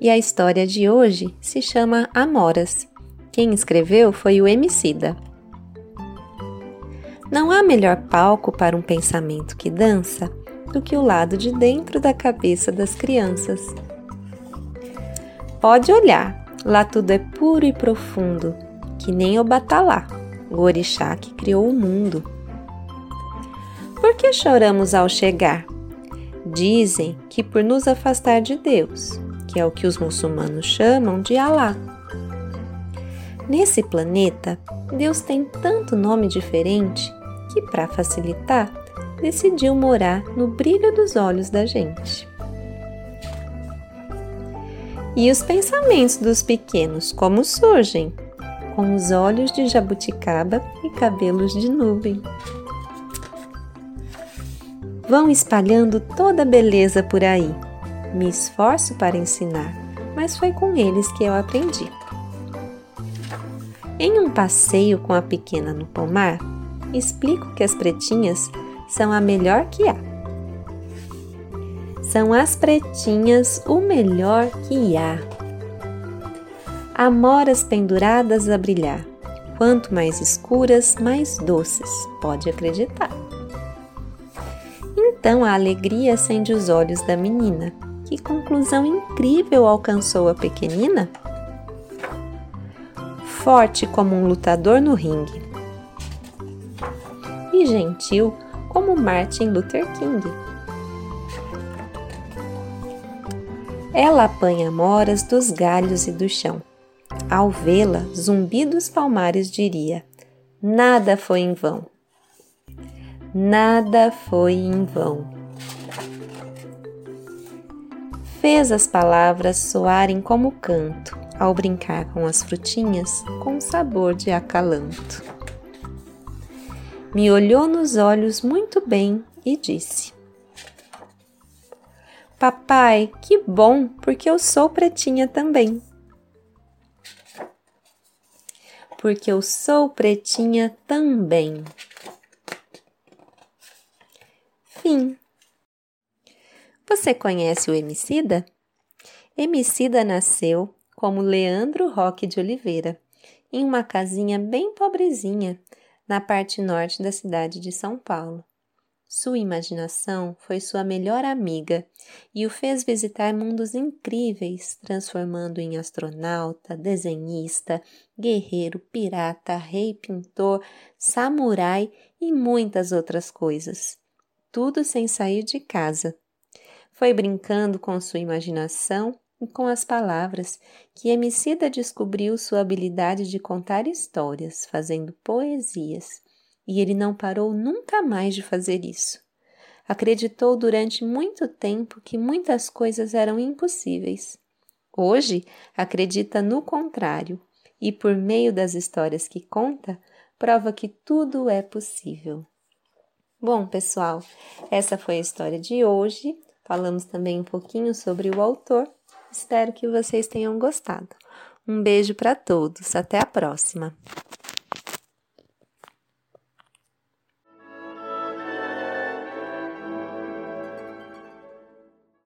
e a história de hoje se chama Amoras. Quem escreveu foi o Emicida. Não há melhor palco para um pensamento que dança do que o lado de dentro da cabeça das crianças. Pode olhar, lá tudo é puro e profundo, que nem o Batalá, o orixá que criou o mundo. Por que choramos ao chegar? Dizem que por nos afastar de Deus, que é o que os muçulmanos chamam de Alá. Nesse planeta, Deus tem tanto nome diferente que, para facilitar, decidiu morar no brilho dos olhos da gente. E os pensamentos dos pequenos, como surgem? Com os olhos de jabuticaba e cabelos de nuvem. Vão espalhando toda a beleza por aí me esforço para ensinar, mas foi com eles que eu aprendi. Em um passeio com a pequena no pomar, explico que as pretinhas são a melhor que há. São as pretinhas o melhor que há. Amoras penduradas a brilhar, quanto mais escuras, mais doces, pode acreditar. Então a alegria acende os olhos da menina, que conclusão incrível alcançou a pequenina? Forte como um lutador no ringue. E gentil como Martin Luther King. Ela apanha moras dos galhos e do chão. Ao vê-la, Zumbi dos Palmares diria: Nada foi em vão. Nada foi em vão fez as palavras soarem como canto ao brincar com as frutinhas com sabor de acalanto. Me olhou nos olhos muito bem e disse: Papai, que bom, porque eu sou pretinha também. Porque eu sou pretinha também. Fim. Você conhece o Emicida? Emicida nasceu como Leandro Roque de Oliveira, em uma casinha bem pobrezinha, na parte norte da cidade de São Paulo. Sua imaginação foi sua melhor amiga e o fez visitar mundos incríveis, transformando em astronauta, desenhista, guerreiro, pirata, rei, pintor, samurai e muitas outras coisas. Tudo sem sair de casa foi brincando com sua imaginação e com as palavras que Emicida descobriu sua habilidade de contar histórias, fazendo poesias. E ele não parou nunca mais de fazer isso. Acreditou durante muito tempo que muitas coisas eram impossíveis. Hoje acredita no contrário e, por meio das histórias que conta, prova que tudo é possível. Bom, pessoal, essa foi a história de hoje. Falamos também um pouquinho sobre o autor. Espero que vocês tenham gostado. Um beijo para todos, até a próxima!